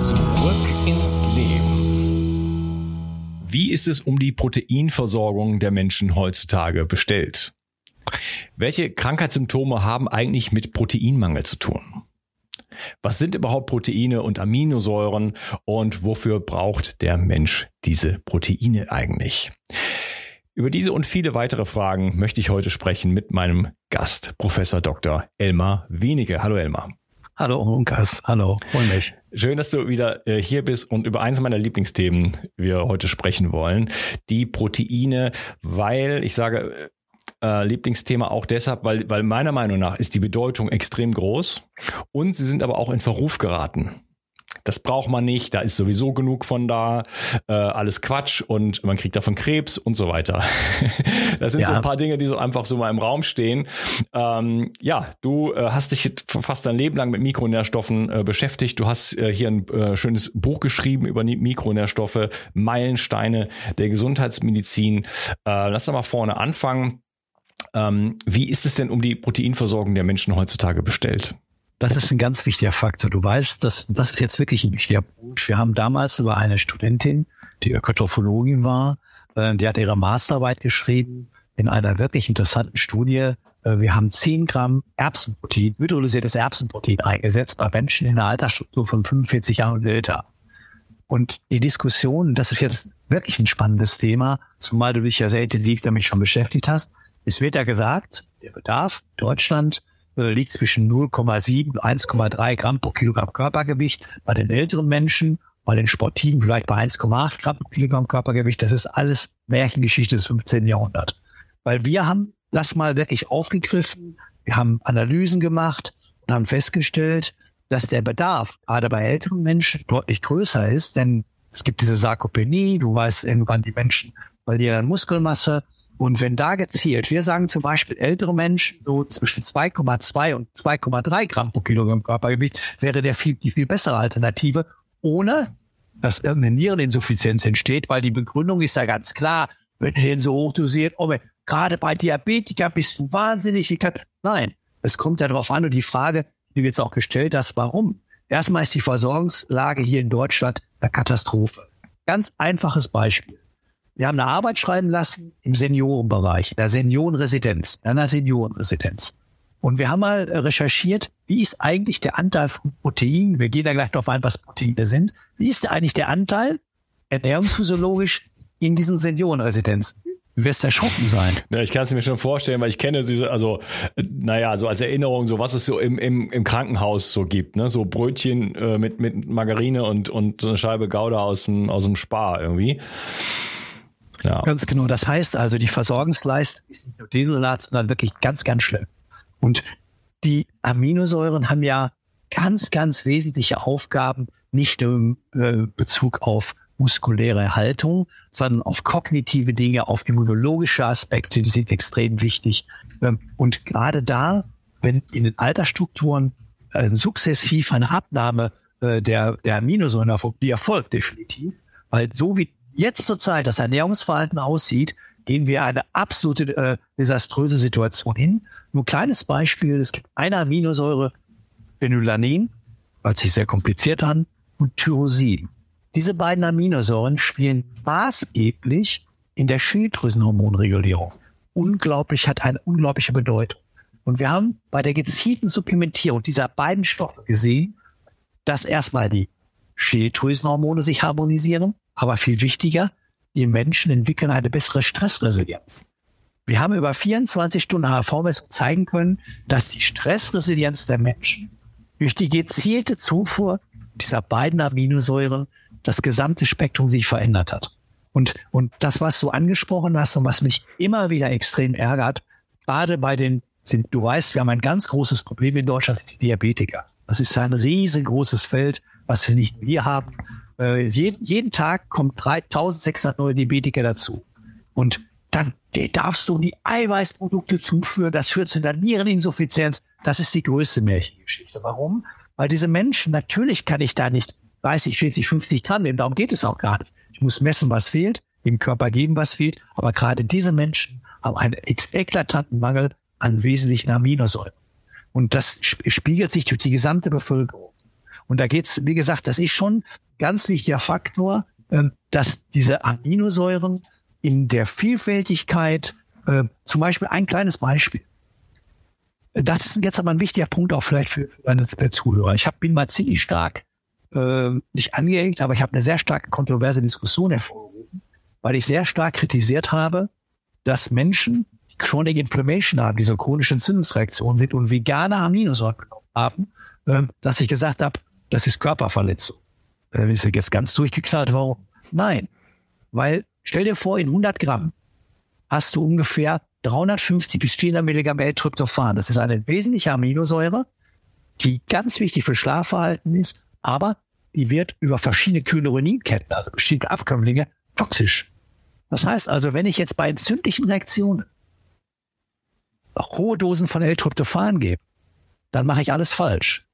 Zurück ins Leben. Wie ist es um die Proteinversorgung der Menschen heutzutage bestellt? Welche Krankheitssymptome haben eigentlich mit Proteinmangel zu tun? Was sind überhaupt Proteine und Aminosäuren und wofür braucht der Mensch diese Proteine eigentlich? Über diese und viele weitere Fragen möchte ich heute sprechen mit meinem Gast, Professor Dr. Elmar Wenige. Hallo Elmar. Hallo Unkas, hallo, hol mich. Schön, dass du wieder äh, hier bist und über eins meiner Lieblingsthemen wir heute sprechen wollen, die Proteine, weil ich sage äh, Lieblingsthema auch deshalb, weil, weil meiner Meinung nach ist die Bedeutung extrem groß und sie sind aber auch in Verruf geraten das braucht man nicht, da ist sowieso genug von da, äh, alles Quatsch und man kriegt davon Krebs und so weiter. das sind ja. so ein paar Dinge, die so einfach so mal im Raum stehen. Ähm, ja, du äh, hast dich fast dein Leben lang mit Mikronährstoffen äh, beschäftigt. Du hast äh, hier ein äh, schönes Buch geschrieben über Mikronährstoffe, Meilensteine der Gesundheitsmedizin. Äh, lass doch mal vorne anfangen. Ähm, wie ist es denn um die Proteinversorgung der Menschen heutzutage bestellt? Das ist ein ganz wichtiger Faktor. Du weißt, dass das ist jetzt wirklich ein wichtiger Punkt. Wir haben damals über eine Studentin, die Ökotrophologin war, äh, die hat ihre Masterarbeit geschrieben in einer wirklich interessanten Studie. Äh, wir haben 10 Gramm Erbsenprotein, hydrolysiertes Erbsenprotein eingesetzt bei Menschen in einer Altersstruktur von 45 Jahren und älter. Und die Diskussion, das ist jetzt wirklich ein spannendes Thema, zumal du dich ja sehr intensiv damit schon beschäftigt hast. Es wird ja gesagt, der Bedarf Deutschland äh, liegt zwischen 0,7 und 1,3 Gramm pro Kilogramm Körpergewicht. Bei den älteren Menschen, bei den Sportiven vielleicht bei 1,8 Gramm pro Kilogramm Körpergewicht. Das ist alles Märchengeschichte des 15. Jahrhunderts. Weil wir haben das mal wirklich aufgegriffen. Wir haben Analysen gemacht und haben festgestellt, dass der Bedarf gerade bei älteren Menschen deutlich größer ist, denn es gibt diese Sarkopenie, du weißt irgendwann die Menschen verlieren Muskelmasse, und wenn da gezielt, wir sagen zum Beispiel ältere Menschen so zwischen 2,2 und 2,3 Gramm pro Kilogramm Körpergewicht, wäre der viel, die viel bessere Alternative, ohne dass irgendeine Niereninsuffizienz entsteht, weil die Begründung ist ja ganz klar, wenn du den so hoch dosiert, oh, gerade bei Diabetika bist du wahnsinnig. Kann, nein, es kommt ja darauf an und die Frage, die du jetzt auch gestellt hast, warum? Erstmal ist die Versorgungslage hier in Deutschland eine Katastrophe. Ganz einfaches Beispiel. Wir haben eine Arbeit schreiben lassen im Seniorenbereich, in der Seniorenresidenz, in einer Seniorenresidenz. Und wir haben mal recherchiert, wie ist eigentlich der Anteil von Proteinen, wir gehen da gleich darauf ein, was Proteine sind, wie ist eigentlich der Anteil ernährungsphysiologisch in diesen Seniorenresidenzen? Du wirst erschrocken sein. Ja, ich kann es mir schon vorstellen, weil ich kenne diese, also, naja, so als Erinnerung, so was es so im, im, im Krankenhaus so gibt, ne? So Brötchen äh, mit, mit Margarine und, und eine Scheibe Gouda aus dem, aus dem Spar irgendwie. Ja. Ganz genau. Das heißt also, die Versorgungsleistung ist nicht nur desolat, sondern wirklich ganz, ganz schlimm. Und die Aminosäuren haben ja ganz, ganz wesentliche Aufgaben, nicht nur im äh, Bezug auf muskuläre Haltung, sondern auf kognitive Dinge, auf immunologische Aspekte, die sind extrem wichtig. Ähm, und gerade da, wenn in den Altersstrukturen sukzessiv eine Abnahme äh, der, der Aminosäuren die erfolgt definitiv, weil so wie jetzt zurzeit das Ernährungsverhalten aussieht, gehen wir eine absolute äh, desaströse Situation hin. Nur ein kleines Beispiel, es gibt eine Aminosäure, Phenylanin, hört sich sehr kompliziert an, und Tyrosin. Diese beiden Aminosäuren spielen maßgeblich in der Schilddrüsenhormonregulierung. Unglaublich, hat eine unglaubliche Bedeutung. Und wir haben bei der gezielten Supplementierung dieser beiden Stoffe gesehen, dass erstmal die Schilddrüsenhormone sich harmonisieren, aber viel wichtiger, die Menschen entwickeln eine bessere Stressresilienz. Wir haben über 24 Stunden HRV-Messung zeigen können, dass die Stressresilienz der Menschen durch die gezielte Zufuhr dieser beiden Aminosäuren das gesamte Spektrum sich verändert hat. Und, und das, was du angesprochen hast und was mich immer wieder extrem ärgert, gerade bei den, sind, du weißt, wir haben ein ganz großes Problem in Deutschland, sind die Diabetiker. Das ist ein riesengroßes Feld, was wir nicht wir haben. Äh, jeden, jeden Tag kommt 3600 neue Diabetiker dazu. Und dann darfst du die Eiweißprodukte zuführen, das führt zu einer Niereninsuffizienz. Das ist die größte Märchengeschichte. Warum? Weil diese Menschen, natürlich kann ich da nicht 30, 40, 50 Gramm nehmen. Darum geht es auch gar nicht. Ich muss messen, was fehlt, dem Körper geben, was fehlt. Aber gerade diese Menschen haben einen eklatanten Mangel an wesentlichen Aminosäuren. Und das spiegelt sich durch die gesamte Bevölkerung. Und da geht's, wie gesagt, das ist schon ganz wichtiger Faktor, ähm, dass diese Aminosäuren in der Vielfältigkeit, äh, zum Beispiel ein kleines Beispiel. Das ist jetzt aber ein wichtiger Punkt auch vielleicht für meine Zuhörer. Ich hab, bin mal ziemlich stark äh, nicht angeeckt, aber ich habe eine sehr starke kontroverse Diskussion hervorgerufen, weil ich sehr stark kritisiert habe, dass Menschen Chronic Inflammation haben, diese chronischen Entzündungsreaktionen sind und vegane Aminosäuren haben, dass ich gesagt habe, das ist Körperverletzung. Äh, ist jetzt ganz durchgeknallt, warum? Nein, weil stell dir vor, in 100 Gramm hast du ungefähr 350 bis 400 Milligramm L-Tryptophan. Das ist eine wesentliche Aminosäure, die ganz wichtig für Schlafverhalten ist aber die wird über verschiedene Kynureninketten, also bestimmte Abkömmlinge, toxisch. Das heißt also, wenn ich jetzt bei entzündlichen Reaktionen hohe Dosen von L-Tryptophan gebe, dann mache ich alles falsch.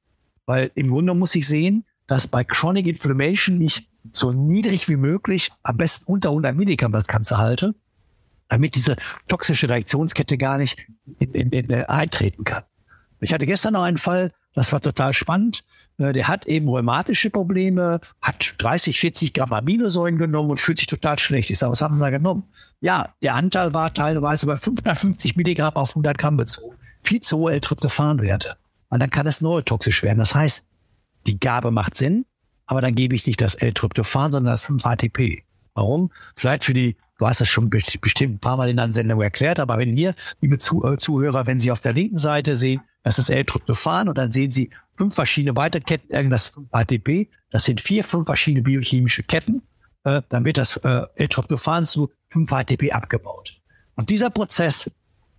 Weil im Grunde muss ich sehen, dass bei Chronic Inflammation ich so niedrig wie möglich, am besten unter 100 Milligramm das Ganze halte, damit diese toxische Reaktionskette gar nicht in, in, in, äh, eintreten kann. Ich hatte gestern noch einen Fall, das war total spannend. Äh, der hat eben rheumatische Probleme, hat 30, 40 Gramm Aminosäuren genommen und fühlt sich total schlecht. Ich sage, was haben Sie da genommen? Ja, der Anteil war teilweise bei 550 Milligramm auf 100 Gramm bezogen. Viel zu hohe L-Tryptophan-Werte. Und dann kann es neurotoxisch werden. Das heißt, die Gabe macht Sinn, aber dann gebe ich nicht das L-Tryptophan, sondern das 5-HTP. Warum? Vielleicht für die, du hast das schon bestimmt ein paar Mal in der Sendung erklärt, aber wenn ihr, liebe äh, Zuhörer, wenn Sie auf der linken Seite sehen, das ist L-Tryptophan und dann sehen Sie fünf verschiedene Weiterketten, das 5-ATP. Das sind vier, fünf verschiedene biochemische Ketten. Äh, dann wird das äh, L-Tryptophan zu 5-ATP abgebaut. Und dieser Prozess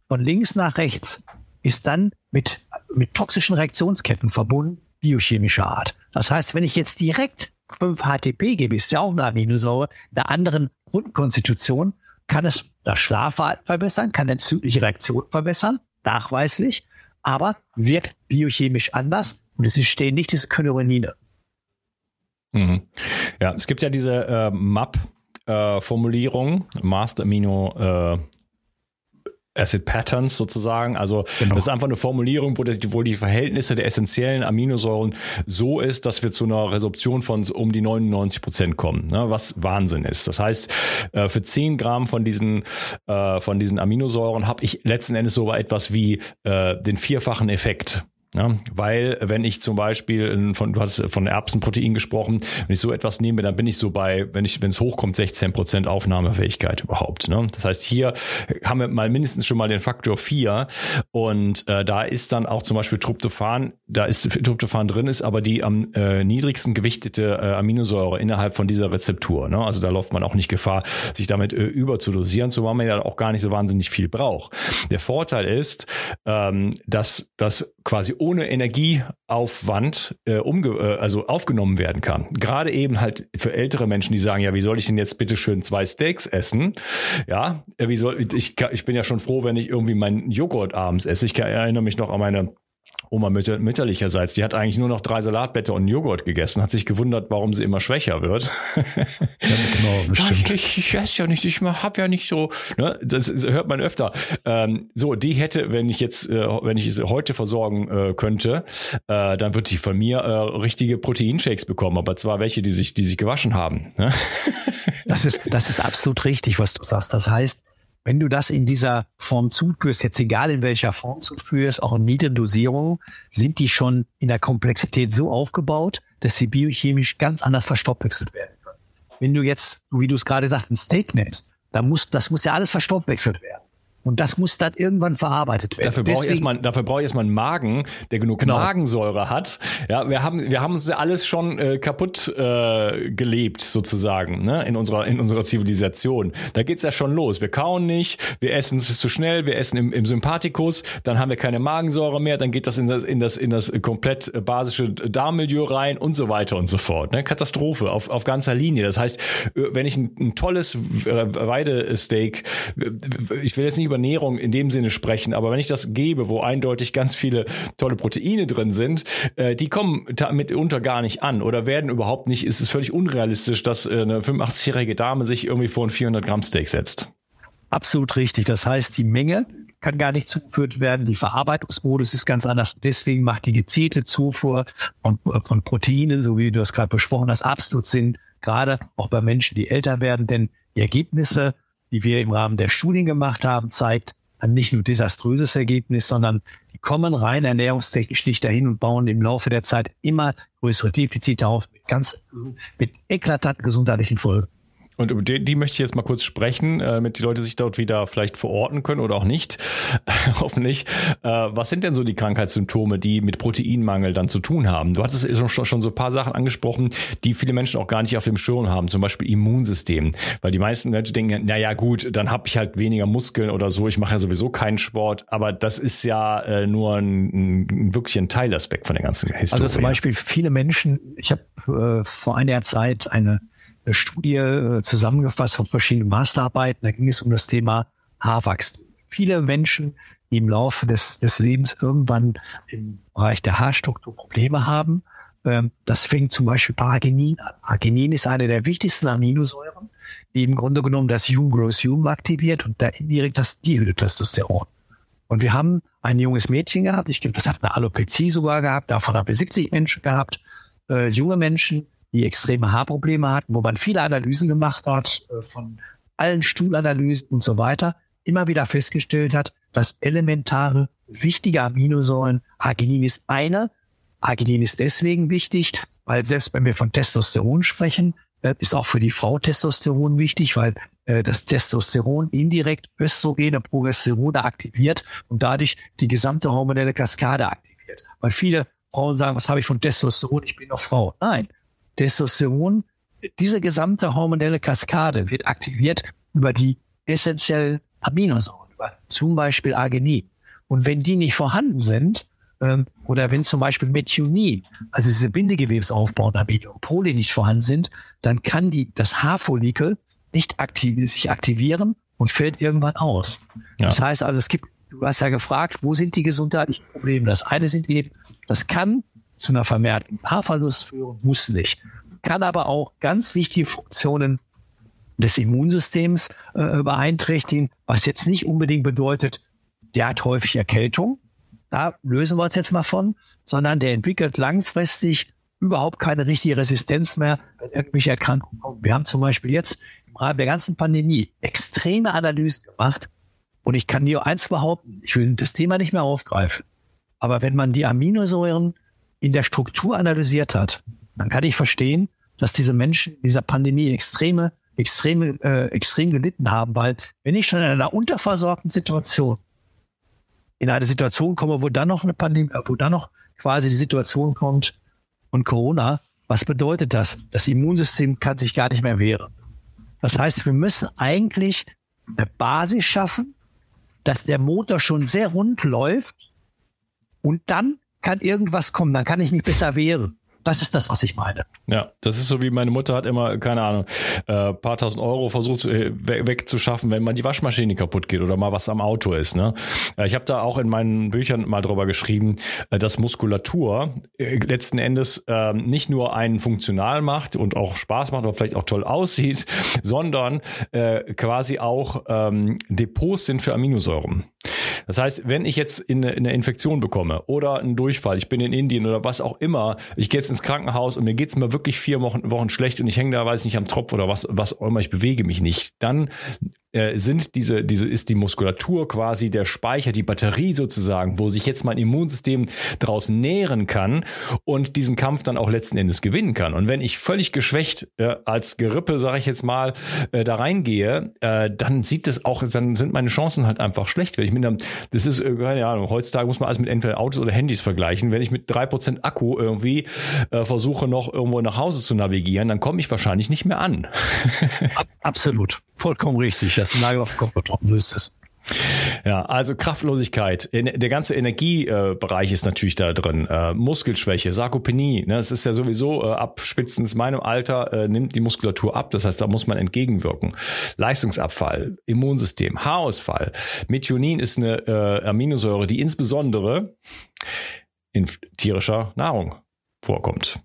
von links nach rechts ist dann mit, mit toxischen Reaktionsketten verbunden, biochemischer Art. Das heißt, wenn ich jetzt direkt 5-HTP gebe, ist ja auch eine Aminosäure, einer anderen Grundkonstitution, kann es das Schlafverhalten verbessern, kann entzündliche Reaktion verbessern, nachweislich aber wirkt biochemisch anders und es entstehen nicht diese Kynurenine. Mhm. Ja, es gibt ja diese äh, MAP-Formulierung, äh, Master Amino äh, Acid Patterns sozusagen. Also genau. das ist einfach eine Formulierung, wo, das, wo die Verhältnisse der essentiellen Aminosäuren so ist, dass wir zu einer Resorption von um die 99 Prozent kommen, ne? was Wahnsinn ist. Das heißt, äh, für 10 Gramm von diesen, äh, von diesen Aminosäuren habe ich letzten Endes so etwas wie äh, den vierfachen Effekt. Ja, weil wenn ich zum Beispiel von, du hast von Erbsenprotein gesprochen, wenn ich so etwas nehme, dann bin ich so bei, wenn ich, wenn es hochkommt, 16 Prozent Aufnahmefähigkeit überhaupt. Ne? Das heißt, hier haben wir mal mindestens schon mal den Faktor 4 und äh, da ist dann auch zum Beispiel Tryptophan, da ist Tryptophan drin ist, aber die am äh, niedrigsten gewichtete äh, Aminosäure innerhalb von dieser Rezeptur. Ne? Also da läuft man auch nicht Gefahr, sich damit äh, überzudosieren, zumal man ja auch gar nicht so wahnsinnig viel braucht. Der Vorteil ist, ähm, dass das quasi ohne Energieaufwand äh, umge äh, also aufgenommen werden kann. Gerade eben halt für ältere Menschen, die sagen, ja, wie soll ich denn jetzt bitte schön zwei Steaks essen? Ja, äh, wie soll ich ich bin ja schon froh, wenn ich irgendwie meinen Joghurt abends esse. Ich erinnere mich noch an meine Oma mütter, mütterlicherseits, die hat eigentlich nur noch drei Salatblätter und Joghurt gegessen, hat sich gewundert, warum sie immer schwächer wird. Ganz genau, bestimmt. Ich, ich esse ja nicht, ich habe ja nicht so, ne, das hört man öfter. Ähm, so, die hätte, wenn ich jetzt, äh, wenn ich sie heute versorgen äh, könnte, äh, dann wird sie von mir äh, richtige Proteinshakes bekommen, aber zwar welche, die sich, die sich gewaschen haben. Ne? Das ist, das ist absolut richtig, was du sagst. Das heißt, wenn du das in dieser Form zuführst, jetzt egal in welcher Form zuführst, auch in niedrigen Dosierungen, sind die schon in der Komplexität so aufgebaut, dass sie biochemisch ganz anders verstoffwechselt werden können. Wenn du jetzt, wie du es gerade sagst, ein Steak nimmst, dann muss, das muss ja alles verstoffwechselt werden. Und das muss dann irgendwann verarbeitet werden. Dafür brauche ich erstmal, dafür brauche ich erstmal einen Magen, der genug genau. Magensäure hat. Ja, wir haben, wir haben uns ja alles schon äh, kaputt äh, gelebt sozusagen, ne, in unserer, in unserer Zivilisation. Da geht's ja schon los. Wir kauen nicht, wir essen es zu schnell, wir essen im, im Sympathikus, dann haben wir keine Magensäure mehr, dann geht das in das, in das, in das komplett basische Darmmilieu rein und so weiter und so fort. Ne? Katastrophe auf, auf ganzer Linie. Das heißt, äh, wenn ich ein, ein tolles Weidesteak, ich will jetzt nicht über Ernährung in dem Sinne sprechen, aber wenn ich das gebe, wo eindeutig ganz viele tolle Proteine drin sind, äh, die kommen mitunter gar nicht an oder werden überhaupt nicht, ist es völlig unrealistisch, dass äh, eine 85-jährige Dame sich irgendwie vor ein 400 Gramm Steak setzt. Absolut richtig. Das heißt, die Menge kann gar nicht zugeführt werden. Die Verarbeitungsmodus ist ganz anders. Deswegen macht die gezielte Zufuhr von, von Proteinen, so wie du das gerade besprochen hast, absolut Sinn. Gerade auch bei Menschen, die älter werden, denn die Ergebnisse die wir im Rahmen der Studien gemacht haben, zeigt ein nicht nur desaströses Ergebnis, sondern die kommen rein ernährungstechnisch nicht dahin und bauen im Laufe der Zeit immer größere Defizite auf mit ganz, mit eklatanten gesundheitlichen Folgen. Und über die, die möchte ich jetzt mal kurz sprechen, äh, damit die Leute sich dort wieder vielleicht verorten können oder auch nicht. Hoffentlich. Äh, was sind denn so die Krankheitssymptome, die mit Proteinmangel dann zu tun haben? Du hattest schon, schon so ein paar Sachen angesprochen, die viele Menschen auch gar nicht auf dem Schirm haben, zum Beispiel Immunsystem. Weil die meisten Menschen denken, na ja gut, dann habe ich halt weniger Muskeln oder so, ich mache ja sowieso keinen Sport. Aber das ist ja äh, nur ein, ein, wirklich ein Teilaspekt von der ganzen Historie. Also zum Beispiel viele Menschen, ich habe äh, vor einer Zeit eine eine Studie äh, zusammengefasst von verschiedenen Masterarbeiten. Da ging es um das Thema Haarwachstum. Viele Menschen, die im Laufe des, des Lebens irgendwann im Bereich der Haarstruktur Probleme haben. Ähm, das fängt zum Beispiel bei Arginin an. Arginin ist eine der wichtigsten Aminosäuren, die im Grunde genommen das Human Growth Human aktiviert und da indirekt das Dihydrotestosteron. Und wir haben ein junges Mädchen gehabt, ich glaube, das hat eine Alopezie sogar gehabt, davon haben wir 70 Menschen gehabt, äh, junge Menschen, die extreme Haarprobleme hatten, wo man viele Analysen gemacht hat, äh, von allen Stuhlanalysen und so weiter, immer wieder festgestellt hat, dass elementare, wichtige Aminosäuren, Arginin ist eine. Arginin ist deswegen wichtig, weil selbst wenn wir von Testosteron sprechen, äh, ist auch für die Frau Testosteron wichtig, weil äh, das Testosteron indirekt Östrogene, Progesterone aktiviert und dadurch die gesamte hormonelle Kaskade aktiviert. Weil viele Frauen sagen, was habe ich von Testosteron? Ich bin doch Frau. Nein, Testosteron, diese gesamte hormonelle Kaskade wird aktiviert über die essentiellen Aminosäuren, über zum Beispiel Arginin. Und wenn die nicht vorhanden sind, ähm, oder wenn zum Beispiel Methionin, also diese Bindegewebsaufbauenden Amino Poli nicht vorhanden sind, dann kann die, das Haarfollikel nicht aktiv, sich aktivieren und fällt irgendwann aus. Ja. Das heißt also, es gibt, du hast ja gefragt, wo sind die gesundheitlichen Probleme? Das eine sind eben, das kann zu einer vermehrten Haarverlust führen, muss nicht. Kann aber auch ganz wichtige Funktionen des Immunsystems äh, beeinträchtigen, was jetzt nicht unbedingt bedeutet, der hat häufig Erkältung. Da lösen wir uns jetzt mal von, sondern der entwickelt langfristig überhaupt keine richtige Resistenz mehr, wenn irgendwelche Erkrankungen kommen. Wir haben zum Beispiel jetzt im Rahmen der ganzen Pandemie extreme Analysen gemacht. Und ich kann dir eins behaupten, ich will das Thema nicht mehr aufgreifen. Aber wenn man die Aminosäuren in der Struktur analysiert hat, dann kann ich verstehen, dass diese Menschen in dieser Pandemie extreme, extreme, äh, extrem gelitten haben, weil wenn ich schon in einer unterversorgten Situation in eine Situation komme, wo dann noch eine Pandemie, wo dann noch quasi die Situation kommt und Corona, was bedeutet das? Das Immunsystem kann sich gar nicht mehr wehren. Das heißt, wir müssen eigentlich eine Basis schaffen, dass der Motor schon sehr rund läuft und dann kann irgendwas kommen, dann kann ich mich besser wehren. Das ist das, was ich meine. Ja, das ist so wie meine Mutter hat immer, keine Ahnung, äh, paar tausend Euro versucht äh, wegzuschaffen, wenn mal die Waschmaschine kaputt geht oder mal was am Auto ist. Ne? Äh, ich habe da auch in meinen Büchern mal drüber geschrieben, äh, dass Muskulatur äh, letzten Endes äh, nicht nur einen funktional macht und auch Spaß macht oder vielleicht auch toll aussieht, sondern äh, quasi auch ähm, Depots sind für Aminosäuren. Das heißt, wenn ich jetzt in eine, in eine Infektion bekomme oder einen Durchfall, ich bin in Indien oder was auch immer, ich gehe jetzt ins Krankenhaus und mir geht's mir wirklich vier Wochen, Wochen schlecht und ich hänge da, weiß nicht, am Tropf oder was, was auch immer, ich bewege mich nicht, dann äh, sind diese, diese, ist die Muskulatur quasi der Speicher, die Batterie sozusagen, wo sich jetzt mein Immunsystem daraus nähren kann und diesen Kampf dann auch letzten Endes gewinnen kann. Und wenn ich völlig geschwächt äh, als Gerippe, sage ich jetzt mal, äh, da reingehe, äh, dann sieht das auch, dann sind meine Chancen halt einfach schlecht. Wenn ich mit einem, das ist, äh, keine Ahnung, heutzutage muss man alles mit entweder Autos oder Handys vergleichen. Wenn ich mit drei Prozent Akku irgendwie äh, versuche, noch irgendwo nach Hause zu navigieren, dann komme ich wahrscheinlich nicht mehr an. Absolut. Vollkommen richtig. Das ist ein Nagel auf den Kopf getroffen. So ist es. Ja, also Kraftlosigkeit. Der ganze Energiebereich ist natürlich da drin. Äh, Muskelschwäche, Sarkopenie. Ne, es ist ja sowieso äh, ab spätestens meinem Alter äh, nimmt die Muskulatur ab. Das heißt, da muss man entgegenwirken. Leistungsabfall, Immunsystem, Haarausfall. Methionin ist eine Aminosäure, die insbesondere in tierischer Nahrung vorkommt.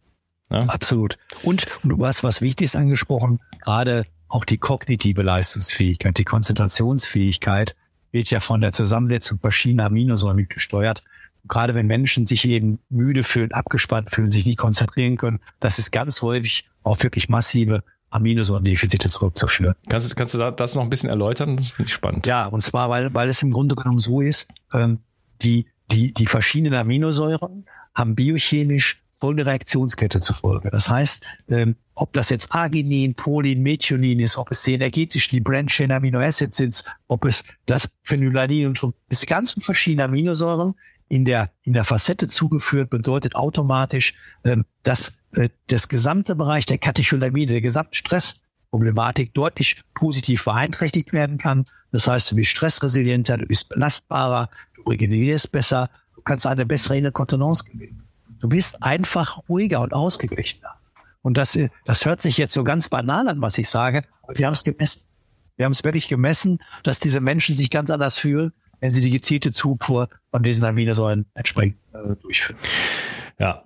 Ja? Absolut. Und, und du hast was Wichtiges angesprochen, gerade auch die kognitive Leistungsfähigkeit, die Konzentrationsfähigkeit wird ja von der Zusammensetzung verschiedener Aminosäuren gesteuert. gerade wenn Menschen sich eben müde fühlen, abgespannt fühlen, sich nicht konzentrieren können, das ist ganz häufig auf wirklich massive Aminosäurendefizite zurückzuführen. Kannst, du kannst du das noch ein bisschen erläutern? Das finde ich spannend. Ja, und zwar, weil, weil es im Grunde genommen so ist, ähm, die, die, die verschiedenen Aminosäuren haben biochemisch folgende Reaktionskette zufolge. Das heißt, ähm, ob das jetzt Arginin, Prolin, Methionin ist, ob es energetisch die Branched Amino Acids sind, ob es das Phenolanin und so, diese ganzen verschiedenen Aminosäuren in der, in der Facette zugeführt, bedeutet automatisch, ähm, dass äh, das gesamte Bereich der Katecholamine, der gesamte Stressproblematik deutlich positiv beeinträchtigt werden kann. Das heißt, du bist stressresilienter, du bist belastbarer, du regenerierst besser, du kannst eine bessere Inkontinenz gewinnen. Du bist einfach ruhiger und ausgeglichener. Und das, das hört sich jetzt so ganz banal an, was ich sage, wir haben es gemessen. Wir haben es wirklich gemessen, dass diese Menschen sich ganz anders fühlen, wenn sie die gezielte Zufuhr von diesen Aminosäuren entsprechend äh, durchführen. Ja,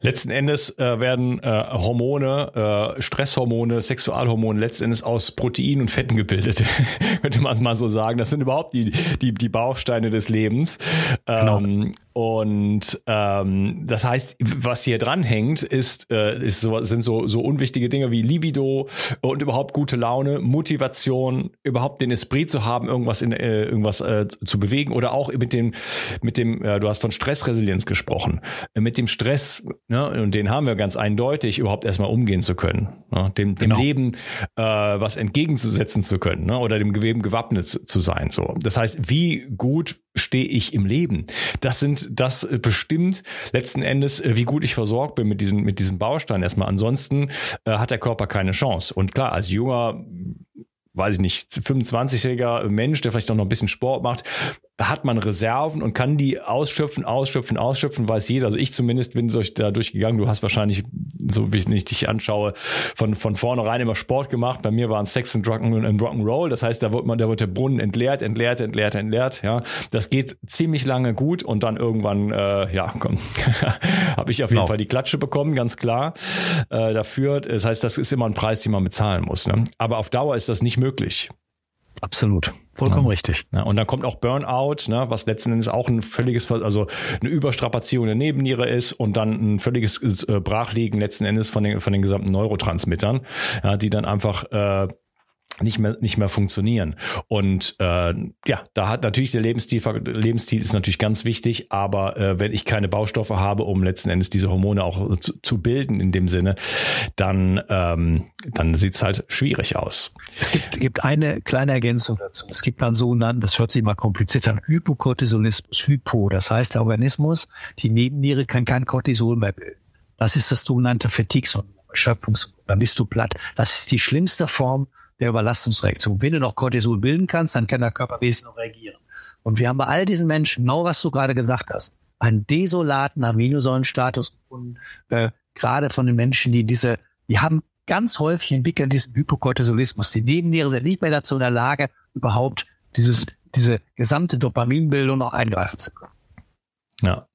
Letzten Endes äh, werden äh, Hormone, äh, Stresshormone, Sexualhormone letzten Endes aus Proteinen und Fetten gebildet, könnte man mal so sagen. Das sind überhaupt die, die, die Bausteine des Lebens. Genau. Ähm, und ähm, das heißt, was hier dranhängt, ist, äh, ist so, sind so, so unwichtige Dinge wie Libido und überhaupt gute Laune, Motivation, überhaupt den Esprit zu haben, irgendwas in äh, irgendwas äh, zu bewegen oder auch mit dem, mit dem, äh, du hast von Stressresilienz gesprochen, äh, mit dem Stress Ne? Und den haben wir ganz eindeutig, überhaupt erstmal umgehen zu können. Ne? Dem, dem genau. Leben äh, was entgegenzusetzen zu können ne? oder dem Geweben gewappnet zu, zu sein. So. Das heißt, wie gut stehe ich im Leben? Das sind, das bestimmt letzten Endes, äh, wie gut ich versorgt bin mit diesen, mit diesen Bausteinen erstmal. Ansonsten äh, hat der Körper keine Chance. Und klar, als junger weiß ich nicht, 25-jähriger Mensch, der vielleicht auch noch ein bisschen Sport macht, hat man Reserven und kann die ausschöpfen, ausschöpfen, ausschöpfen, weiß jeder. Also ich zumindest bin durch, da durchgegangen. Du hast wahrscheinlich, so wie ich dich anschaue, von, von vornherein immer Sport gemacht. Bei mir waren Sex und Rock'n'Roll. Das heißt, da wird man, da wird der Brunnen entleert, entleert, entleert, entleert. Ja, das geht ziemlich lange gut und dann irgendwann, äh, ja, komm, habe ich auf jeden genau. Fall die Klatsche bekommen, ganz klar äh, dafür. Das heißt, das ist immer ein Preis, den man bezahlen muss. Ne? Aber auf Dauer ist das nicht möglich. Absolut. Vollkommen ja. richtig. Ja, und dann kommt auch Burnout, ne, was letzten Endes auch ein völliges, also eine Überstrapazierung der Nebenniere ist und dann ein völliges äh, Brachliegen letzten Endes von den, von den gesamten Neurotransmittern, ja, die dann einfach äh, nicht mehr nicht mehr funktionieren. Und äh, ja da hat natürlich der Lebensstil Lebensstil ist natürlich ganz wichtig aber äh, wenn ich keine Baustoffe habe um letzten Endes diese Hormone auch zu, zu bilden in dem Sinne dann ähm, dann sieht's halt schwierig aus. Es gibt gibt eine kleine Ergänzung dazu. Es gibt dann sogenannten das hört sich mal kompliziert an Hypokortisolismus Hypo. Das heißt der Organismus die Nebenniere kann kein Cortisol mehr bilden. Das ist das sogenannte Fatigue Erschöpfungs dann bist du platt. Das ist die schlimmste Form der Überlastungsreaktion. Wenn du noch Cortisol bilden kannst, dann kann der Körper wesentlich noch reagieren. Und wir haben bei all diesen Menschen, genau was du gerade gesagt hast, einen desolaten Aminosäurenstatus gefunden, äh, gerade von den Menschen, die diese, die haben ganz häufig entwickelt diesen Hypokortisolismus. Die Nebenniere sind nicht mehr dazu in der Lage, überhaupt dieses, diese gesamte Dopaminbildung noch eingreifen zu können. Ja.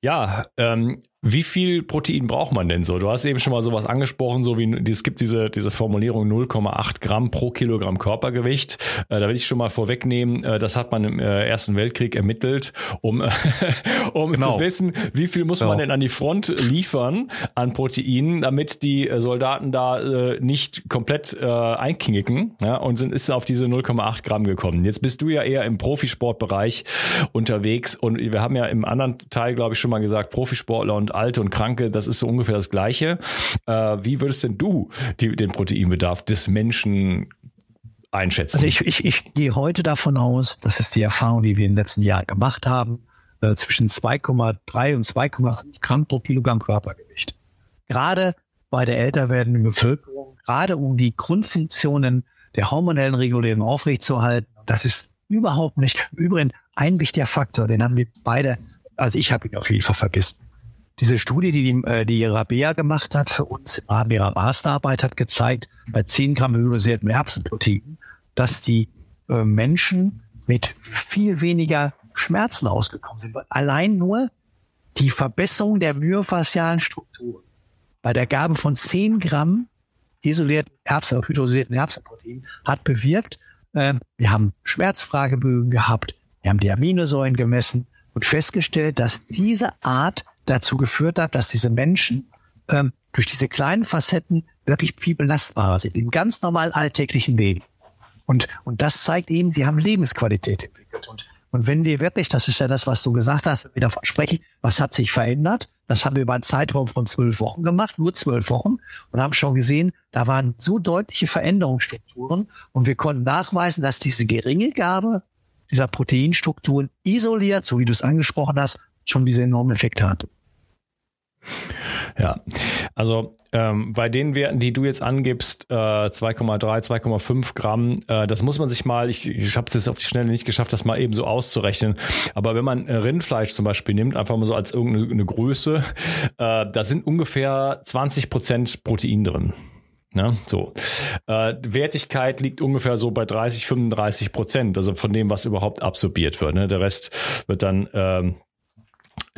Ja, ähm, wie viel Protein braucht man denn so? Du hast eben schon mal sowas angesprochen, so wie es gibt diese, diese Formulierung 0,8 Gramm pro Kilogramm Körpergewicht. Äh, da will ich schon mal vorwegnehmen, äh, das hat man im äh, Ersten Weltkrieg ermittelt, um, um genau. zu wissen, wie viel muss genau. man denn an die Front liefern an Proteinen, damit die Soldaten da nicht komplett einknicken ja, und sind ist auf diese 0,8 Gramm gekommen. Jetzt bist du ja eher im Profisportbereich unterwegs und wir haben ja im anderen Teil, glaube ich, schon mal gesagt, Profisportler und und Alte und Kranke, das ist so ungefähr das Gleiche. Äh, wie würdest denn du die, den Proteinbedarf des Menschen einschätzen? Also ich, ich, ich gehe heute davon aus, das ist die Erfahrung, die wir den letzten Jahren gemacht haben, äh, zwischen 2,3 und 2,5 Gramm pro Kilogramm Körpergewicht. Gerade bei der älter werdenden Bevölkerung, gerade um die Grundfunktionen der hormonellen Regulierung aufrechtzuerhalten. Das ist überhaupt nicht. Übrigens ein wichtiger Faktor, den haben wir beide, also ich habe ihn auf jeden Fall vergessen. Diese Studie, die die, äh, die Rabea gemacht hat für uns im Rahmen ihrer Masterarbeit, hat gezeigt, bei 10 Gramm hydrolysiertem Erbsenprotein, dass die äh, Menschen mit viel weniger Schmerzen ausgekommen sind. Allein nur die Verbesserung der myofaszialen Strukturen bei der Gabe von 10 Gramm isolierten Erbsen, hydrolysierten Erbsenprotein hat bewirkt, äh, wir haben Schmerzfragebögen gehabt, wir haben die Aminosäuren gemessen und festgestellt, dass diese Art dazu geführt hat, dass diese Menschen ähm, durch diese kleinen Facetten wirklich viel belastbarer sind im ganz normalen alltäglichen Leben. Und, und das zeigt eben, sie haben Lebensqualität entwickelt. Und, und wenn wir wirklich, das ist ja das, was du gesagt hast, wenn wir davon sprechen, was hat sich verändert? Das haben wir über einen Zeitraum von zwölf Wochen gemacht, nur zwölf Wochen, und haben schon gesehen, da waren so deutliche Veränderungsstrukturen und wir konnten nachweisen, dass diese geringe Gabe dieser Proteinstrukturen isoliert, so wie du es angesprochen hast, schon diese enormen Effekte hat. Ja, also ähm, bei den Werten, die du jetzt angibst, äh, 2,3, 2,5 Gramm, äh, das muss man sich mal, ich, ich habe es jetzt auf die Schnelle nicht geschafft, das mal eben so auszurechnen, aber wenn man äh, Rindfleisch zum Beispiel nimmt, einfach mal so als irgendeine Größe, äh, da sind ungefähr 20 Prozent Protein drin. Ja, so. Äh, Wertigkeit liegt ungefähr so bei 30, 35 Prozent, also von dem, was überhaupt absorbiert wird. Ne? Der Rest wird dann ähm,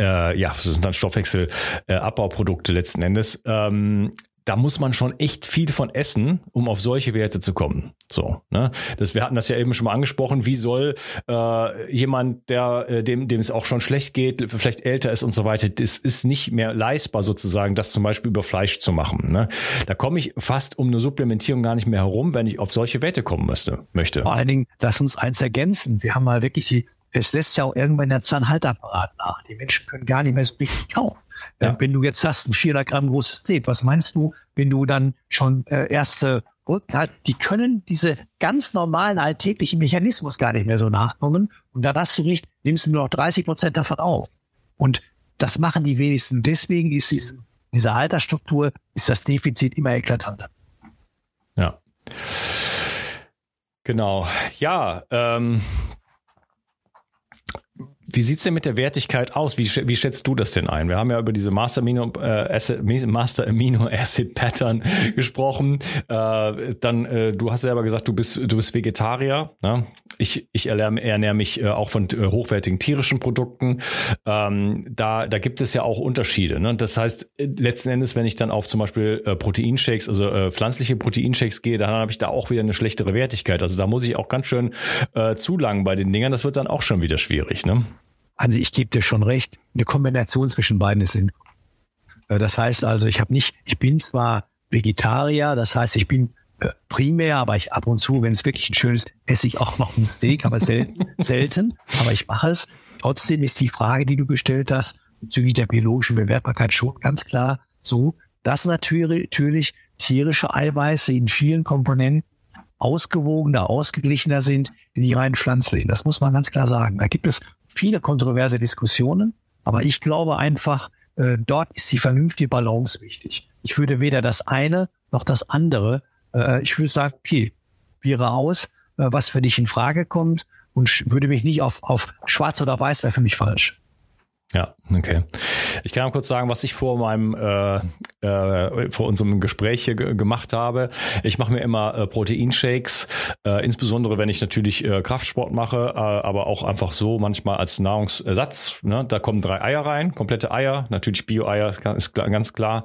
äh, ja, das sind dann Stoffwechselabbauprodukte äh, letzten Endes. Ähm, da muss man schon echt viel von essen, um auf solche Werte zu kommen. So, ne? Das, wir hatten das ja eben schon mal angesprochen. Wie soll äh, jemand, der äh, dem, dem es auch schon schlecht geht, vielleicht älter ist und so weiter, das ist nicht mehr leistbar sozusagen, das zum Beispiel über Fleisch zu machen. Ne? Da komme ich fast um eine Supplementierung gar nicht mehr herum, wenn ich auf solche Werte kommen müsste, möchte. Vor allen Dingen, lass uns eins ergänzen. Wir haben mal wirklich die es lässt ja auch irgendwann der Zahnhaltapparat nach. Die Menschen können gar nicht mehr so richtig kauen. Ja. Wenn du jetzt hast ein 400 Gramm großes Steak, was meinst du, wenn du dann schon äh, erste Rücken hast, die können diese ganz normalen alltäglichen Mechanismus gar nicht mehr so nachkommen. Und dann hast du nicht, nimmst du nur noch 30 Prozent davon auf. Und das machen die wenigsten. Deswegen ist diese, diese Altersstruktur, ist das Defizit immer eklatanter. Ja. Genau. Ja, ähm, wie sieht's denn mit der Wertigkeit aus? Wie, wie schätzt du das denn ein? Wir haben ja über diese Master Amino, äh, Acid, Master Amino Acid Pattern gesprochen. Äh, dann, äh, du hast selber gesagt, du bist, du bist Vegetarier. Ne? Ich, ich ernähre mich äh, auch von äh, hochwertigen tierischen Produkten. Ähm, da, da gibt es ja auch Unterschiede. Ne? Das heißt, letzten Endes, wenn ich dann auf zum Beispiel äh, Proteinshakes, also äh, pflanzliche Proteinshakes gehe, dann habe ich da auch wieder eine schlechtere Wertigkeit. Also da muss ich auch ganz schön äh, zulangen bei den Dingern. Das wird dann auch schon wieder schwierig. Ne? Also ich gebe dir schon recht, eine Kombination zwischen beiden ist. Äh, das heißt also, ich habe nicht, ich bin zwar Vegetarier, das heißt, ich bin äh, primär, aber ich ab und zu, wenn es wirklich ein schönes, esse ich auch noch ein Steak, aber selten, selten, aber ich mache es. Trotzdem ist die Frage, die du gestellt hast, bezüglich der biologischen Bewertbarkeit schon ganz klar so, dass natürlich tierische Eiweiße in vielen Komponenten ausgewogener, ausgeglichener sind wie die rein pflanzlichen. Das muss man ganz klar sagen. Da gibt es viele kontroverse Diskussionen, aber ich glaube einfach, äh, dort ist die vernünftige Balance wichtig. Ich würde weder das eine noch das andere, äh, ich würde sagen, okay, wäre aus, äh, was für dich in Frage kommt und würde mich nicht auf, auf schwarz oder weiß wäre für mich falsch. Ja, okay. Ich kann auch kurz sagen, was ich vor meinem äh, äh, vor unserem Gespräch hier gemacht habe. Ich mache mir immer äh, Proteinshakes, äh, insbesondere wenn ich natürlich äh, Kraftsport mache, äh, aber auch einfach so manchmal als Nahrungsersatz. Ne? Da kommen drei Eier rein, komplette Eier, natürlich Bio-Eier ist ganz klar.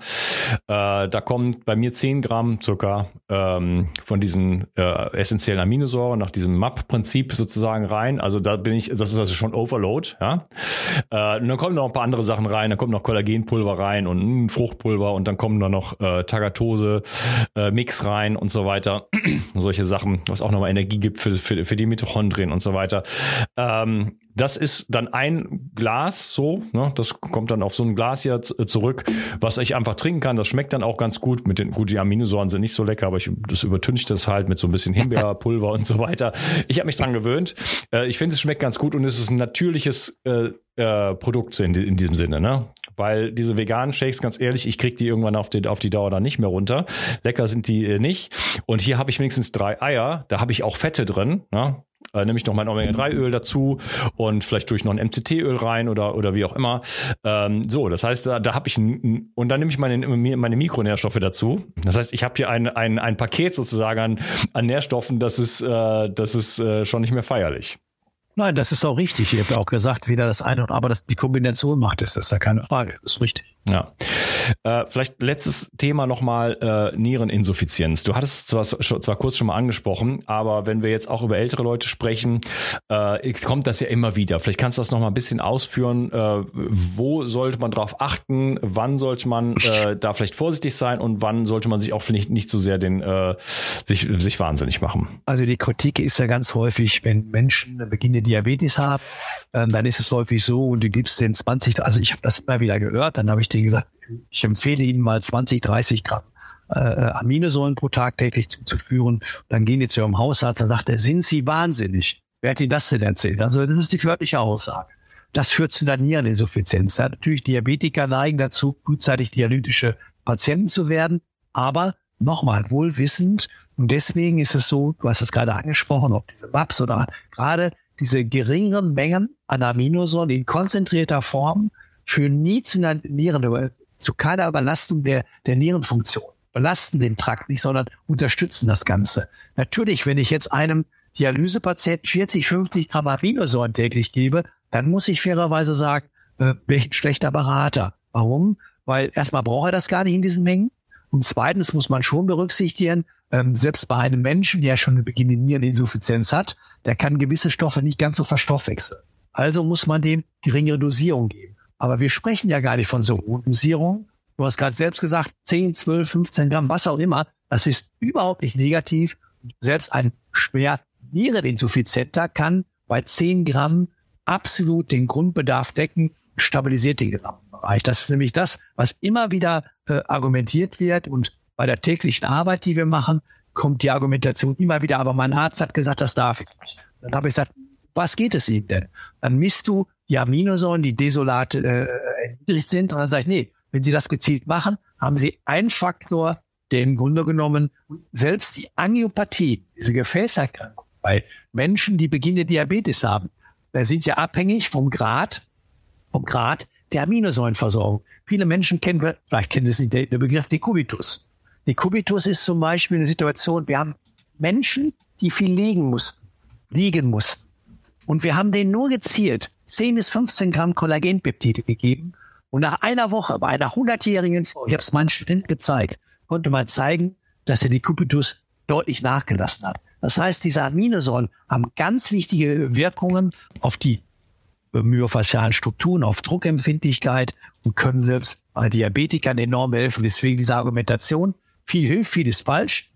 Äh, da kommt bei mir zehn Gramm Zucker ähm, von diesen äh, essentiellen Aminosäuren nach diesem MAP-Prinzip sozusagen rein. Also da bin ich, das ist also schon Overload. Ja. Äh, dann kommen noch ein paar andere Sachen rein, dann kommt noch Kollagenpulver rein und mh, Fruchtpulver und dann kommen da noch äh, Tagatose, äh, Mix rein und so weiter. Solche Sachen, was auch nochmal Energie gibt für, für, für die Mitochondrien und so weiter. Ähm, das ist dann ein Glas so, ne? das kommt dann auf so ein Glas hier zurück, was ich einfach trinken kann. Das schmeckt dann auch ganz gut. Mit den, gut, die Aminosäuren sind nicht so lecker, aber ich, das übertüncht das halt mit so ein bisschen Himbeerpulver und so weiter. Ich habe mich dran gewöhnt. Äh, ich finde, es schmeckt ganz gut und es ist ein natürliches äh, äh, Produkt in, in diesem Sinne, ne? Weil diese veganen Shakes, ganz ehrlich, ich krieg die irgendwann auf die, auf die Dauer dann nicht mehr runter. Lecker sind die äh, nicht. Und hier habe ich wenigstens drei Eier. Da habe ich auch Fette drin. Ne? Äh, nehme ich noch mein Omega-3-Öl dazu und vielleicht tue ich noch ein MCT-Öl rein oder, oder wie auch immer. Ähm, so, das heißt, da, da habe ich ein, und dann nehme ich meine, meine Mikronährstoffe dazu. Das heißt, ich habe hier ein, ein, ein Paket sozusagen an, an Nährstoffen, das ist, äh, das ist äh, schon nicht mehr feierlich. Nein, das ist auch richtig. Ich habe auch gesagt, weder das eine, aber das, die Kombination macht es. Das ist ja keine Frage. Das ist richtig. Ja. Äh, vielleicht letztes Thema nochmal äh, Niereninsuffizienz. Du hattest zwar, zwar kurz schon mal angesprochen, aber wenn wir jetzt auch über ältere Leute sprechen, äh, kommt das ja immer wieder. Vielleicht kannst du das nochmal ein bisschen ausführen. Äh, wo sollte man drauf achten? Wann sollte man äh, da vielleicht vorsichtig sein und wann sollte man sich auch vielleicht nicht so sehr den äh, sich, sich wahnsinnig machen? Also die Kritik ist ja ganz häufig, wenn Menschen beginnen Diabetes haben, ähm, dann ist es häufig so und du gibst den 20, also ich habe das immer wieder gehört, dann habe ich denen gesagt, ich empfehle Ihnen mal 20, 30 Gramm äh, Aminosäuren pro Tag täglich zuzuführen. Dann gehen die zu Ihrem Hausarzt, dann sagt er, sind Sie wahnsinnig? Wer hat Ihnen das denn erzählt? Also das ist die wörtliche Aussage. Das führt zu einer Niereninsuffizienz. Ja, natürlich Diabetiker neigen dazu, frühzeitig dialytische Patienten zu werden, aber nochmal wohlwissend. Und deswegen ist es so, du hast es gerade angesprochen, ob diese MAPs oder gerade diese geringeren Mengen an Aminosäuren in konzentrierter Form führen nie zu einer Nieren, zu keiner Überlastung der, der Nierenfunktion. Belasten den Trakt nicht, sondern unterstützen das Ganze. Natürlich, wenn ich jetzt einem Dialysepatienten 40, 50 Gramm Aminosäuren täglich gebe, dann muss ich fairerweise sagen, äh, bin ich ein schlechter Berater. Warum? Weil erstmal braucht er das gar nicht in diesen Mengen. Und zweitens muss man schon berücksichtigen, ähm, selbst bei einem Menschen, der schon eine beginnende Niereninsuffizienz hat, der kann gewisse Stoffe nicht ganz so verstoffwechseln. Also muss man dem geringere Dosierung geben. Aber wir sprechen ja gar nicht von so hohen Dosierungen. Du hast gerade selbst gesagt, 10, 12, 15 Gramm, was auch immer. Das ist überhaupt nicht negativ. Selbst ein schwer Niereninsuffizienter kann bei 10 Gramm absolut den Grundbedarf decken, stabilisiert den gesamten Bereich. Das ist nämlich das, was immer wieder äh, argumentiert wird und bei der täglichen Arbeit, die wir machen, kommt die Argumentation immer wieder, aber mein Arzt hat gesagt, das darf ich nicht. Dann habe ich gesagt, was geht es Ihnen denn? Dann misst du die Aminosäuren, die desolat äh, erniedrigt sind. Und dann sage ich, nee, wenn Sie das gezielt machen, haben Sie einen Faktor, der im Grunde genommen selbst die Angiopathie, diese Gefäßerkrankung bei Menschen, die beginnende Diabetes haben, da sind ja abhängig vom Grad, vom Grad der Aminosäurenversorgung. Viele Menschen kennen, vielleicht kennen Sie es nicht, den Begriff Dekubitus. Dekubitus ist zum Beispiel eine Situation, wir haben Menschen, die viel legen mussten liegen mussten. Und wir haben denen nur gezielt 10 bis 15 Gramm Kollagenpeptide gegeben. Und nach einer Woche bei einer 100-jährigen Frau, ich habe es meinen Studenten gezeigt, konnte man zeigen, dass er die Cupitus deutlich nachgelassen hat. Das heißt, diese Aminosäuren haben ganz wichtige Wirkungen auf die myofaszialen Strukturen, auf Druckempfindlichkeit und können selbst bei Diabetikern enorm helfen. Deswegen diese Argumentation, viel hilft, viel ist falsch,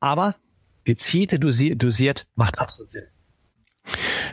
aber gezielte dosiert, dosiert macht absolut Sinn.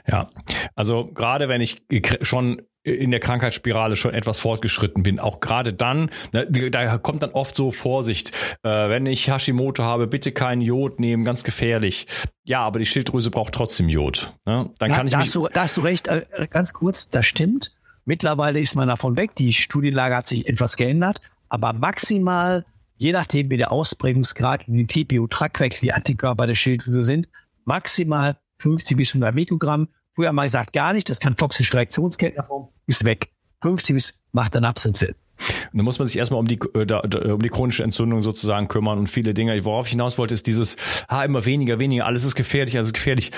Ja, also gerade wenn ich schon in der Krankheitsspirale schon etwas fortgeschritten bin. Auch gerade dann, ne, da kommt dann oft so Vorsicht, äh, wenn ich Hashimoto habe, bitte kein Jod nehmen, ganz gefährlich. Ja, aber die Schilddrüse braucht trotzdem Jod. Ne? Dann kann ich da, hast du, da hast du recht, äh, ganz kurz, das stimmt. Mittlerweile ist man davon weg, die Studienlage hat sich etwas geändert, aber maximal, je nachdem wie der Ausprägungsgrad und die TPU-Trackwechsel, die Antikörper der Schilddrüse sind, maximal 50 bis 100 Mikrogramm Früher mal gesagt, gar nicht, das kann toxische Reaktionsketten ist weg. 50 bis macht dann absolut Sinn. Und dann muss man sich erstmal um die, äh, da, um die chronische Entzündung sozusagen kümmern und viele Dinge. Worauf ich hinaus wollte, ist dieses, ha, immer weniger, weniger, alles ist gefährlich, alles ist gefährlich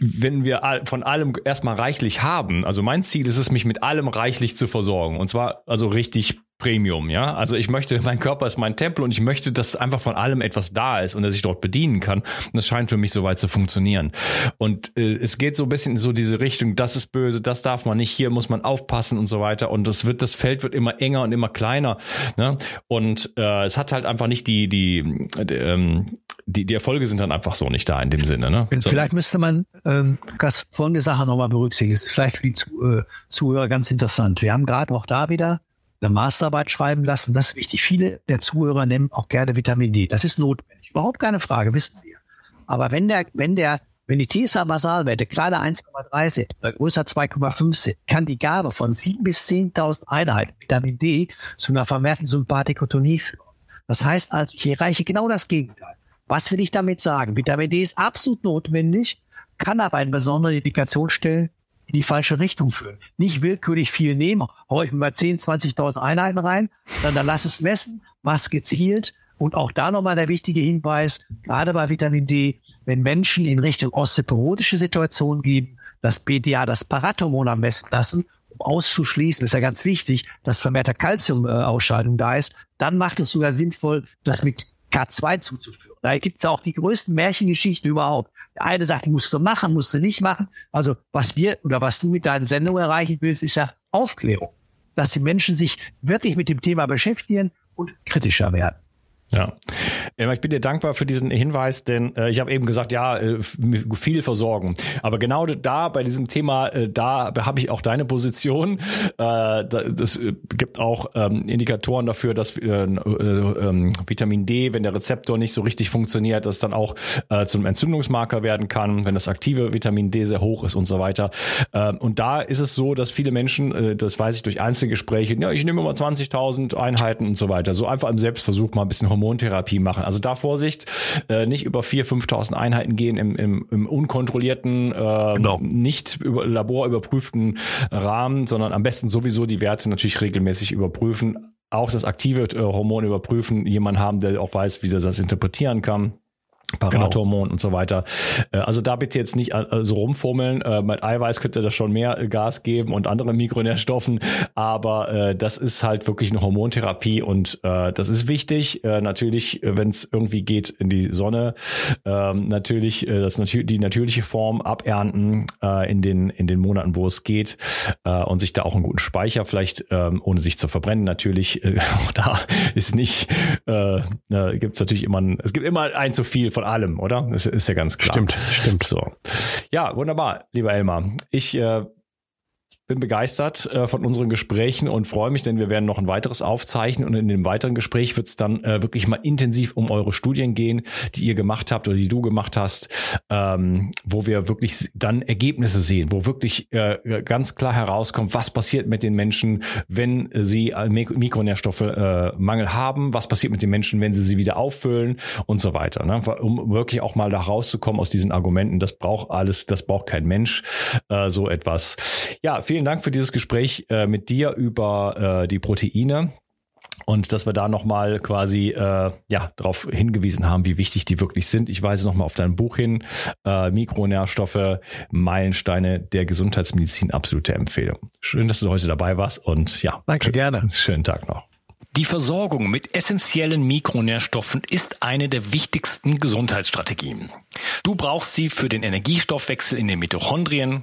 wenn wir von allem erstmal reichlich haben, also mein Ziel ist es, mich mit allem reichlich zu versorgen. Und zwar also richtig Premium, ja. Also ich möchte, mein Körper ist mein Tempel und ich möchte, dass einfach von allem etwas da ist und dass ich dort bedienen kann. Und das scheint für mich soweit zu funktionieren. Und äh, es geht so ein bisschen in so diese Richtung, das ist böse, das darf man nicht, hier muss man aufpassen und so weiter. Und das wird, das Feld wird immer enger und immer kleiner. Ne? Und äh, es hat halt einfach nicht die, die, die ähm, die, die Erfolge sind dann einfach so nicht da in dem Sinne. Ne? So. Vielleicht müsste man ähm, das folgende Sache nochmal berücksichtigen. Das ist vielleicht für die äh, Zuhörer ganz interessant. Wir haben gerade auch da wieder eine Masterarbeit schreiben lassen. Das ist wichtig. Viele der Zuhörer nehmen auch gerne Vitamin D. Das ist notwendig. Überhaupt keine Frage, wissen wir. Aber wenn der, wenn der, wenn die TSA-Basalwerte kleiner 1,3 sind, oder größer 2,5 sind, kann die Gabe von 7.000 bis 10.000 Einheiten Vitamin D zu einer vermehrten Sympathikotonie führen. Das heißt also, ich erreiche genau das Gegenteil. Was will ich damit sagen? Vitamin D ist absolut notwendig, kann aber eine besondere Indikation stellen, in die falsche Richtung führen. Nicht willkürlich viel nehmen, hau ich mir mal 10, 20.000 Einheiten rein, dann lass es messen, was gezielt. Und auch da nochmal der wichtige Hinweis, gerade bei Vitamin D, wenn Menschen in Richtung osteoporotische Situationen geben, das BDA, das Parathormon am besten lassen, um auszuschließen, ist ja ganz wichtig, dass vermehrter Kalziumausscheidung da ist, dann macht es sogar sinnvoll, das mit K2 zuzuführen. Da gibt es auch die größten Märchengeschichten überhaupt. Eine sagt, musst du machen, musst du nicht machen. Also was wir oder was du mit deiner Sendung erreichen willst, ist ja Aufklärung. Dass die Menschen sich wirklich mit dem Thema beschäftigen und kritischer werden. Ja, ich bin dir dankbar für diesen Hinweis, denn äh, ich habe eben gesagt, ja, äh, viel versorgen. Aber genau da bei diesem Thema, äh, da habe ich auch deine Position. Äh, gibt auch ähm, Indikatoren dafür, dass äh, äh, äh, Vitamin D, wenn der Rezeptor nicht so richtig funktioniert, das dann auch äh, zum Entzündungsmarker werden kann, wenn das aktive Vitamin D sehr hoch ist und so weiter. Äh, und da ist es so, dass viele Menschen, das weiß ich durch Einzelgespräche, ja, ich nehme mal 20.000 Einheiten und so weiter, so einfach im Selbstversuch mal ein bisschen Hormontherapie machen. Also da Vorsicht, äh, nicht über 4.000, 5.000 Einheiten gehen im, im, im unkontrollierten, äh, genau. nicht über laborüberprüften Rahmen, sondern am besten sowieso die Werte natürlich regelmäßig überprüfen. Auch das aktive äh, Hormon überprüfen, jemand haben, der auch weiß, wie er das interpretieren kann. Parathormon genau. und so weiter. Äh, also da bitte jetzt nicht äh, so rumfummeln. Äh, mit Eiweiß könnte das schon mehr Gas geben und andere Mikronährstoffen, aber das ist halt wirklich eine Hormontherapie und das ist wichtig. Natürlich, wenn es irgendwie geht in die Sonne, ähm, natürlich das die natürliche Form abernten in den in den Monaten, wo es geht und sich da auch einen guten Speicher vielleicht ähm, ohne sich zu verbrennen. Natürlich auch da ist nicht gibt es natürlich immer es gibt immer ein zu viel von allem, oder? Das ist ja ganz klar. Stimmt, stimmt. So. Ja, wunderbar, lieber Elmar. Ich äh, bin begeistert äh, von unseren Gesprächen und freue mich, denn wir werden noch ein weiteres aufzeichnen und in dem weiteren Gespräch wird es dann äh, wirklich mal intensiv um eure Studien gehen, die ihr gemacht habt oder die du gemacht hast, ähm, wo wir wirklich dann Ergebnisse sehen, wo wirklich äh, ganz klar herauskommt, was passiert mit den Menschen, wenn sie äh, Mikronährstoffmangel äh, haben, was passiert mit den Menschen, wenn sie sie wieder auffüllen und so weiter, ne? um wirklich auch mal da rauszukommen aus diesen Argumenten. Das braucht alles, das braucht kein Mensch, äh, so etwas. Ja, vielen vielen Dank für dieses Gespräch äh, mit dir über äh, die Proteine. und dass wir da nochmal quasi äh, ja darauf hingewiesen haben, wie wichtig die wirklich sind. Ich weise nochmal auf dein Buch hin. Äh, Mikronährstoffe, Meilensteine der Gesundheitsmedizin, absolute Empfehlung. Schön, dass du heute dabei warst und ja. Danke, gerne. Schönen Tag noch. Die Versorgung mit essentiellen Mikronährstoffen ist eine der wichtigsten Gesundheitsstrategien. Du brauchst sie für den Energiestoffwechsel in den Mitochondrien,